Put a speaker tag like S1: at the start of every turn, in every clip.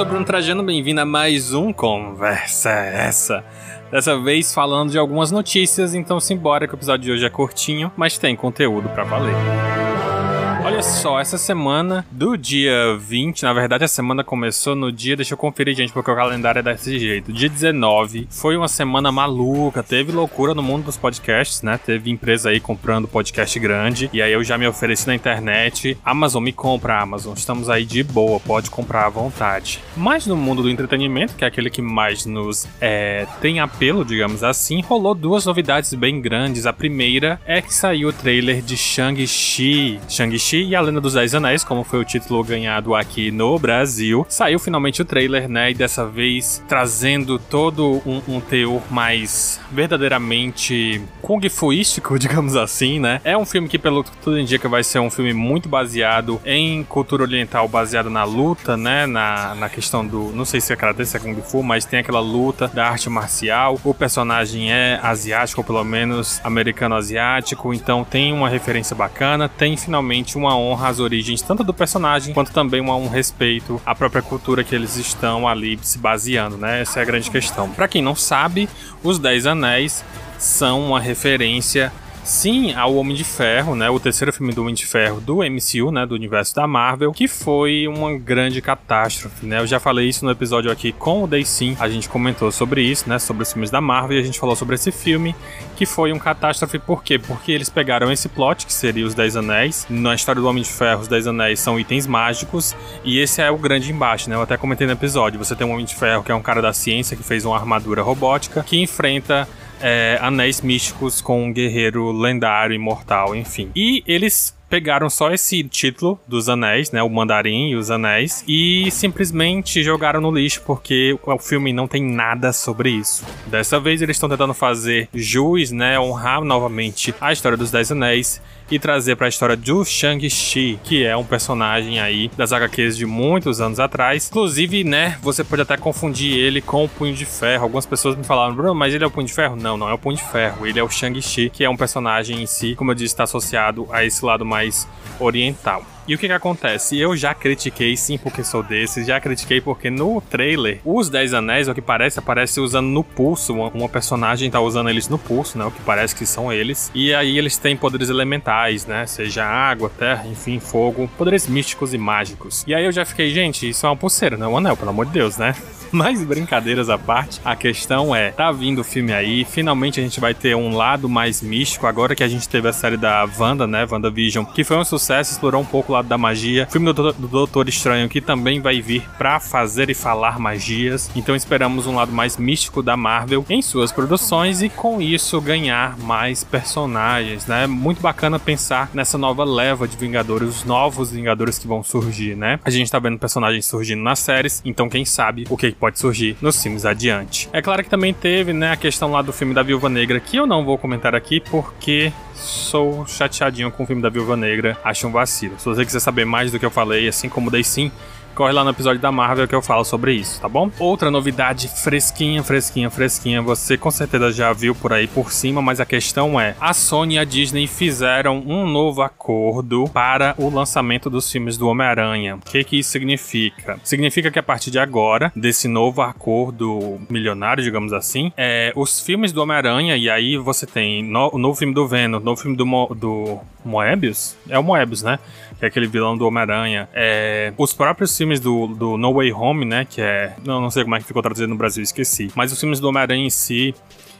S1: sou Bruno Trajano, bem-vindo a mais um Conversa Essa. Dessa vez falando de algumas notícias, então simbora que o episódio de hoje é curtinho, mas tem conteúdo para valer. Só, essa semana do dia 20, na verdade a semana começou no dia, deixa eu conferir, gente, porque o calendário é desse jeito. Dia 19 foi uma semana maluca, teve loucura no mundo dos podcasts, né? Teve empresa aí comprando podcast grande, e aí eu já me ofereci na internet. Amazon, me compra, Amazon, estamos aí de boa, pode comprar à vontade. Mas no mundo do entretenimento, que é aquele que mais nos é, tem apelo, digamos assim, rolou duas novidades bem grandes. A primeira é que saiu o trailer de. Shang-Chi Shang-Chi e a Lenda dos Dez Anéis, como foi o título ganhado aqui no Brasil. Saiu finalmente o trailer, né? E dessa vez trazendo todo um, um teor mais verdadeiramente kung fuístico, digamos assim, né? É um filme que, pelo que tudo indica, vai ser um filme muito baseado em cultura oriental, baseado na luta, né? Na, na questão do. Não sei se é karate, se é kung fu, mas tem aquela luta da arte marcial. O personagem é asiático, ou pelo menos americano-asiático, então tem uma referência bacana. Tem finalmente uma honra às origens tanto do personagem quanto também uma, um respeito à própria cultura que eles estão ali se baseando, né? Essa é a grande questão. Para quem não sabe, os Dez Anéis são uma referência sim ao Homem de Ferro, né? O terceiro filme do Homem de Ferro do MCU, né? Do universo da Marvel, que foi uma grande catástrofe, né? Eu já falei isso no episódio aqui com o Day Sim, a gente comentou sobre isso, né? Sobre os filmes da Marvel e a gente falou sobre esse filme, que foi um catástrofe por quê? Porque eles pegaram esse plot, que seria os Dez Anéis. Na história do Homem de Ferro, os Dez Anéis são itens mágicos, e esse é o grande embate, né? Eu até comentei no episódio. Você tem um Homem de Ferro que é um cara da ciência que fez uma armadura robótica que enfrenta é, anéis místicos com um guerreiro lendário, imortal, enfim. E eles pegaram só esse título dos anéis, né, o Mandarim e os anéis, e simplesmente jogaram no lixo porque o filme não tem nada sobre isso. Dessa vez eles estão tentando fazer jus, né, honrar novamente a história dos Dez Anéis e trazer para a história do Shang-Chi, que é um personagem aí das HQs de muitos anos atrás. Inclusive, né, você pode até confundir ele com o Punho de Ferro. Algumas pessoas me falaram, Bruno, mas ele é o Punho de Ferro? Não, não é o Punho de Ferro. Ele é o Shang-Chi, que é um personagem em si, como eu disse, está associado a esse lado mais oriental. E o que que acontece? Eu já critiquei, sim, porque sou desses, já critiquei porque no trailer, os Dez Anéis, o que parece, aparece usando no pulso, uma, uma, personagem tá usando eles no pulso, né, o que parece que são eles, e aí eles têm poderes elementais, né, seja água, terra, enfim, fogo, poderes místicos e mágicos. E aí eu já fiquei, gente, isso é uma pulseira, não é um anel, pelo amor de Deus, né? Mas brincadeiras à parte, a questão é, tá vindo o filme aí, finalmente a gente vai ter um lado mais místico, agora que a gente teve a série da Wanda, né, WandaVision, que foi um sucesso, explorou um pouco o lado da magia. Filme do, do Doutor Estranho, que também vai vir pra fazer e falar magias. Então esperamos um lado mais místico da Marvel em suas produções e com isso ganhar mais personagens, né? Muito bacana pensar nessa nova leva de Vingadores, os novos Vingadores que vão surgir, né? A gente tá vendo personagens surgindo nas séries, então quem sabe o que pode surgir nos filmes adiante. É claro que também teve, né, a questão lá do filme da Viúva Negra, que eu não vou comentar aqui porque sou chateadinho com o filme da Viúva Negra, acho um vacilo. Se você quiser saber mais do que eu falei, assim como dei sim, corre lá no episódio da Marvel que eu falo sobre isso, tá bom? Outra novidade fresquinha, fresquinha, fresquinha, você com certeza já viu por aí por cima, mas a questão é: a Sony e a Disney fizeram um novo acordo para o lançamento dos filmes do Homem-Aranha. O que que isso significa? Significa que a partir de agora, desse novo acordo milionário, digamos assim, é, os filmes do Homem-Aranha, e aí você tem o novo filme do Venom, novo filme do, Mo, do Moebius, é o Moebius, né? Que é aquele vilão do Homem-Aranha. É, os próprios filmes do, do No Way Home, né? Que é. Não, não sei como é que ficou traduzido no Brasil, esqueci. Mas os filmes do Homem-Aranha em si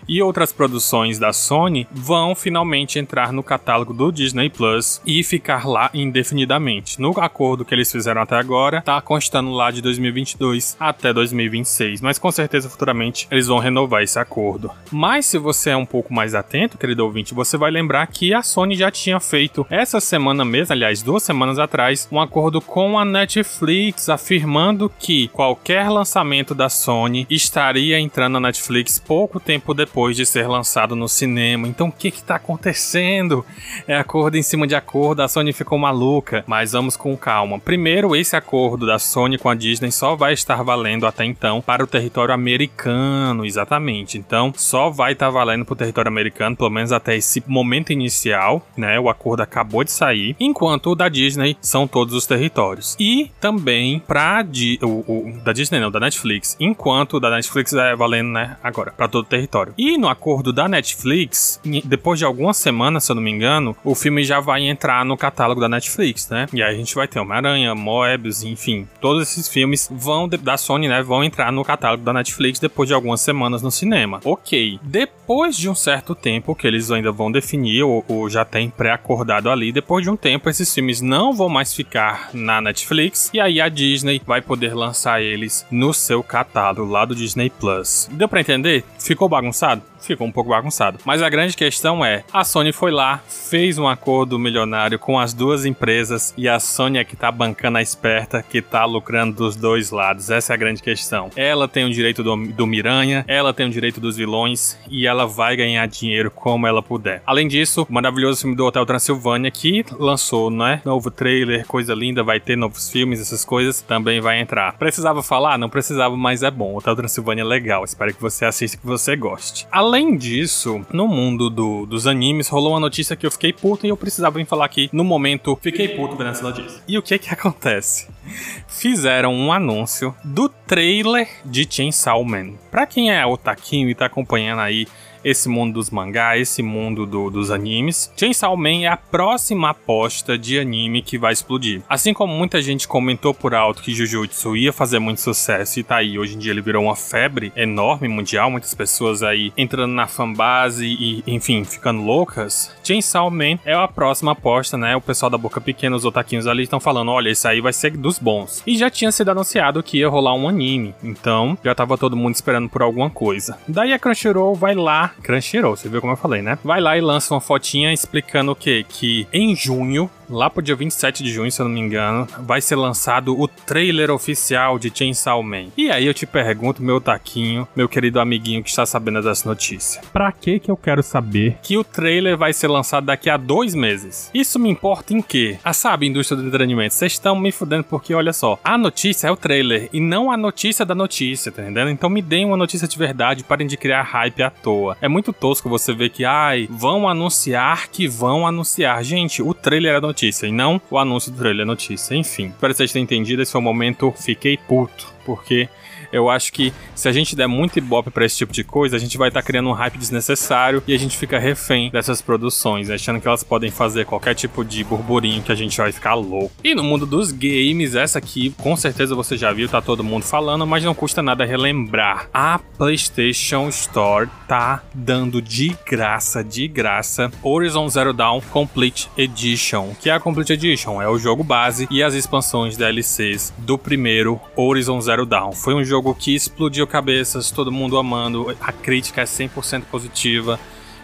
S1: e outras produções da Sony vão finalmente entrar no catálogo do Disney Plus e ficar lá indefinidamente. No acordo que eles fizeram até agora, tá constando lá de 2022 até 2026, mas com certeza futuramente eles vão renovar esse acordo. Mas se você é um pouco mais atento, querido ouvinte, você vai lembrar que a Sony já tinha feito essa semana mesmo, aliás, duas semanas atrás, um acordo com a Netflix afirmando que qualquer lançamento da Sony estaria entrando na Netflix pouco tempo depois depois de ser lançado no cinema. Então o que que tá acontecendo? É acordo em cima de acordo, a Sony ficou maluca. Mas vamos com calma. Primeiro, esse acordo da Sony com a Disney só vai estar valendo até então para o território americano, exatamente. Então, só vai estar valendo para o território americano, pelo menos até esse momento inicial, né? O acordo acabou de sair, enquanto o da Disney são todos os territórios. E também para o, o da Disney não, da Netflix, enquanto o da Netflix é valendo, né, agora para todo o território. E no acordo da Netflix, depois de algumas semanas, se eu não me engano, o filme já vai entrar no catálogo da Netflix, né? E aí a gente vai ter Homem-Aranha, Moebius, enfim, todos esses filmes vão da Sony, né, vão entrar no catálogo da Netflix depois de algumas semanas no cinema. OK. Depois de um certo tempo que eles ainda vão definir ou, ou já tem pré-acordado ali, depois de um tempo esses filmes não vão mais ficar na Netflix e aí a Disney vai poder lançar eles no seu catálogo lá do Disney Plus. Deu para entender? Ficou bagunçado? Ficou um pouco bagunçado. Mas a grande questão é: a Sony foi lá, fez um acordo milionário com as duas empresas e a Sony é que tá bancando a esperta, que tá lucrando dos dois lados. Essa é a grande questão. Ela tem o direito do, do Miranha, ela tem o direito dos vilões e ela vai ganhar dinheiro como ela puder. Além disso, o maravilhoso filme do Hotel Transilvânia que lançou, né? Novo trailer, coisa linda, vai ter novos filmes, essas coisas, também vai entrar. Precisava falar? Não precisava, mas é bom. Hotel Transilvânia é legal. Espero que você assista que você goste. Além Além disso, no mundo do, dos animes, rolou uma notícia que eu fiquei puto e eu precisava vir falar aqui no momento. Fiquei puto vendo essa notícia. E o que que acontece? Fizeram um anúncio do trailer de Chainsaw Man. Pra quem é otaquinho e tá acompanhando aí esse mundo dos mangá, esse mundo do, dos animes. Chainsaw Man é a próxima aposta de anime que vai explodir. Assim como muita gente comentou por alto que Jujutsu ia fazer muito sucesso e tá aí, hoje em dia ele virou uma febre enorme mundial, muitas pessoas aí entrando na fanbase e, enfim, ficando loucas. Chainsaw Man é a próxima aposta, né? O pessoal da boca pequena, os otaquinhos ali estão falando, olha, esse aí vai ser dos bons. E já tinha sido anunciado que ia rolar um anime, então já tava todo mundo esperando por alguma coisa. Daí a Crunchyroll vai lá Crunchyroll, você viu como eu falei, né? Vai lá e lança uma fotinha explicando o quê? Que em junho lá pro dia 27 de junho, se eu não me engano, vai ser lançado o trailer oficial de Chainsaw Man. E aí eu te pergunto, meu taquinho, meu querido amiguinho que está sabendo dessa notícia, pra que que eu quero saber que o trailer vai ser lançado daqui a dois meses? Isso me importa em quê? Ah, sabe, indústria do entretenimento, vocês estão me fudendo porque, olha só, a notícia é o trailer e não a notícia da notícia, tá entendendo? Então me deem uma notícia de verdade, parem de criar hype à toa. É muito tosco você ver que, ai, vão anunciar que vão anunciar. Gente, o trailer é a notícia notícia e não o anúncio do trailer notícia. Enfim, espero que vocês tenham entendido. Esse foi o momento. Fiquei puto, porque eu acho que se a gente der muito ibope para esse tipo de coisa, a gente vai estar tá criando um hype desnecessário e a gente fica refém dessas produções, achando que elas podem fazer qualquer tipo de burburinho que a gente vai ficar louco. E no mundo dos games, essa aqui com certeza você já viu, tá todo mundo falando, mas não custa nada relembrar. A PlayStation Store tá dando de graça, de graça, Horizon Zero Dawn Complete Edition. Que é a Complete Edition? É o jogo base e as expansões DLCs do primeiro Horizon Zero Dawn. Foi um jogo jogo que explodiu cabeças, todo mundo amando, a crítica é 100% positiva.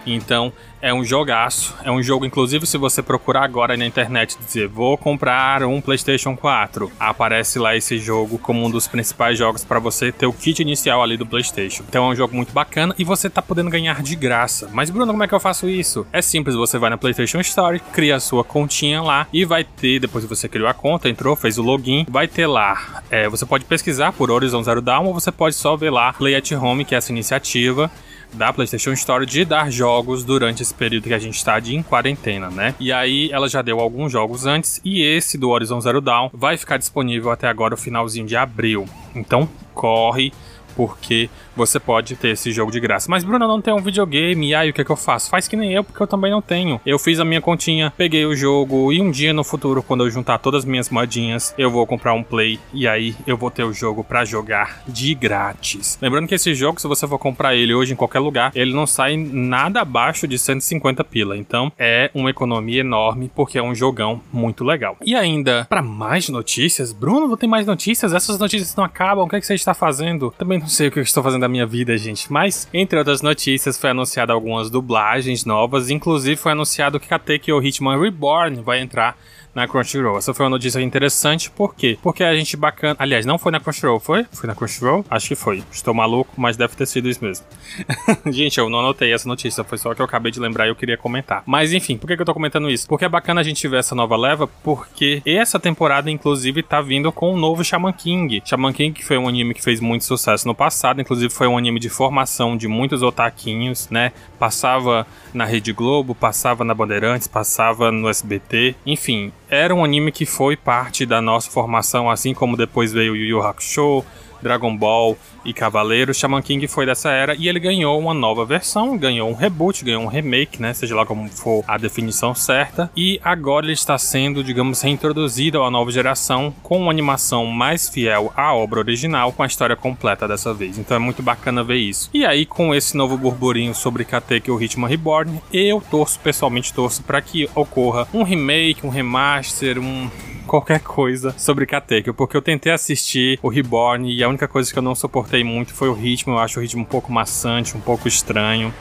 S1: Então, é um jogaço. É um jogo, inclusive, se você procurar agora na internet dizer vou comprar um PlayStation 4, aparece lá esse jogo como um dos principais jogos para você ter o kit inicial ali do PlayStation. Então é um jogo muito bacana e você tá podendo ganhar de graça. Mas Bruno, como é que eu faço isso? É simples, você vai na PlayStation Store, cria a sua continha lá e vai ter, depois que você criou a conta, entrou, fez o login, vai ter lá. É, você pode pesquisar por Horizon Zero Dawn ou você pode só ver lá Play at Home, que é essa iniciativa da PlayStation Store de dar jogos durante esse período que a gente está de em quarentena, né? E aí ela já deu alguns jogos antes e esse do Horizon Zero Dawn vai ficar disponível até agora o finalzinho de abril. Então corre porque você pode ter esse jogo de graça. Mas Bruno não tem um videogame, e aí o que, é que eu faço? Faz que nem eu, porque eu também não tenho. Eu fiz a minha continha, peguei o jogo e um dia no futuro, quando eu juntar todas as minhas modinhas, eu vou comprar um play e aí eu vou ter o jogo para jogar de grátis. Lembrando que esse jogo, se você for comprar ele hoje em qualquer lugar, ele não sai nada abaixo de 150 pila. Então é uma economia enorme porque é um jogão muito legal. E ainda, para mais notícias, Bruno, vou ter mais notícias? Essas notícias não acabam. O que, é que você está fazendo? Também não sei o que eu estou fazendo da minha vida, gente. Mas, entre outras notícias, foi anunciado algumas dublagens novas. Inclusive, foi anunciado que Kateki o Hitman Reborn vai entrar na Crunchyroll. Essa foi uma notícia interessante, por quê? Porque a gente bacana. Aliás, não foi na Crunchyroll, foi? Foi na Crunchyroll? Acho que foi. Estou maluco, mas deve ter sido isso mesmo. gente, eu não anotei essa notícia, foi só que eu acabei de lembrar e eu queria comentar. Mas enfim, por que, eu tô comentando isso? Porque é bacana a gente ver essa nova leva, porque essa temporada, inclusive, tá vindo com um novo Shaman King. Shaman King, que foi um anime que fez muito sucesso no passado, inclusive foi um anime de formação de muitos otaquinhos, né? Passava na Rede Globo, passava na Bandeirantes, passava no SBT, enfim, era um anime que foi parte da nossa formação, assim como depois veio Yu Yu Hakusho, Dragon Ball e Cavaleiro. Shaman King foi dessa era e ele ganhou uma nova versão, ganhou um reboot, ganhou um remake, né? Seja lá como for a definição certa. E agora ele está sendo, digamos, reintroduzido à nova geração com uma animação mais fiel à obra original, com a história completa dessa vez. Então é muito bacana ver isso. E aí, com esse novo burburinho sobre Kateki o Hitman Reborn, eu torço, pessoalmente torço, para que ocorra um remake, um remaster, um qualquer coisa sobre Katekyo, porque eu tentei assistir o Reborn e a única coisa que eu não suportei muito foi o ritmo. Eu acho o ritmo um pouco maçante, um pouco estranho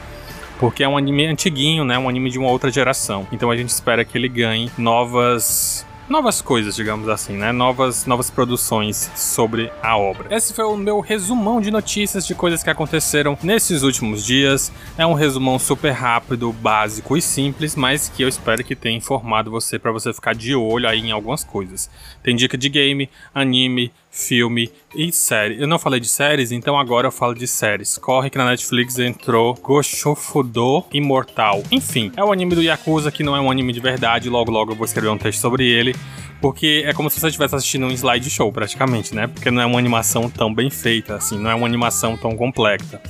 S1: porque é um anime antiguinho, né? Um anime de uma outra geração. Então a gente espera que ele ganhe novas novas coisas, digamos assim, né? Novas, novas produções sobre a obra. Esse foi o meu resumão de notícias de coisas que aconteceram nesses últimos dias. É um resumão super rápido, básico e simples, mas que eu espero que tenha informado você para você ficar de olho aí em algumas coisas. Tem dica de game, anime, filme e série. Eu não falei de séries, então agora eu falo de séries. Corre que na Netflix entrou Goshofudo Imortal. Enfim, é o anime do Yakuza que não é um anime de verdade. Logo, logo eu vou escrever um texto sobre ele. Porque é como se você estivesse assistindo um slideshow, praticamente, né? Porque não é uma animação tão bem feita, assim, não é uma animação tão complexa.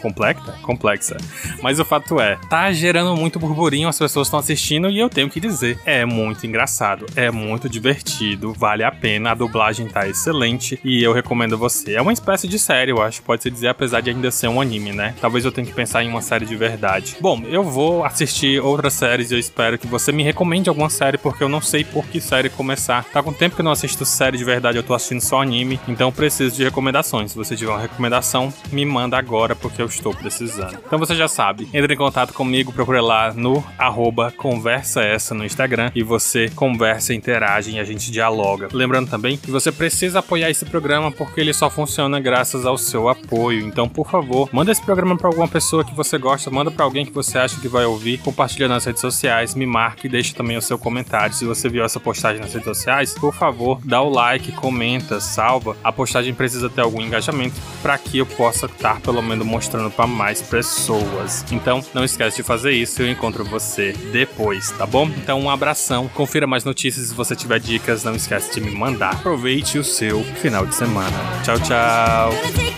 S1: Complexa? Complexa. Mas o fato é, tá gerando muito burburinho, as pessoas estão assistindo e eu tenho que dizer, é muito engraçado, é muito divertido, vale a pena, a dublagem tá excelente e eu recomendo você. É uma espécie de série, eu acho, pode se dizer, apesar de ainda ser um anime, né? Talvez eu tenha que pensar em uma série de verdade. Bom, eu vou assistir outras séries e eu espero que você me recomende alguma série, porque eu não sei por que série começar. Tá com tempo que eu não assisto série de verdade, eu tô assistindo só anime, então preciso de recomendações. Se você tiver uma recomendação, me manda agora, porque eu estou precisando. Então você já sabe, entre em contato comigo, procure lá no arroba conversa essa no Instagram e você conversa, interage e a gente dialoga. Lembrando também que você precisa apoiar esse programa porque ele só funciona graças ao seu apoio. Então, por favor, manda esse programa para alguma pessoa que você gosta, manda para alguém que você acha que vai ouvir, compartilha nas redes sociais, me marque e deixe também o seu comentário. Se você viu essa postagem nas redes sociais, por favor, dá o like, comenta, salva. A postagem precisa ter algum engajamento para que eu possa estar pelo menos mostrando mostrando para mais pessoas. Então, não esquece de fazer isso e eu encontro você depois, tá bom? Então, um abração. Confira mais notícias se você tiver dicas, não esquece de me mandar. Aproveite o seu final de semana. Tchau, tchau.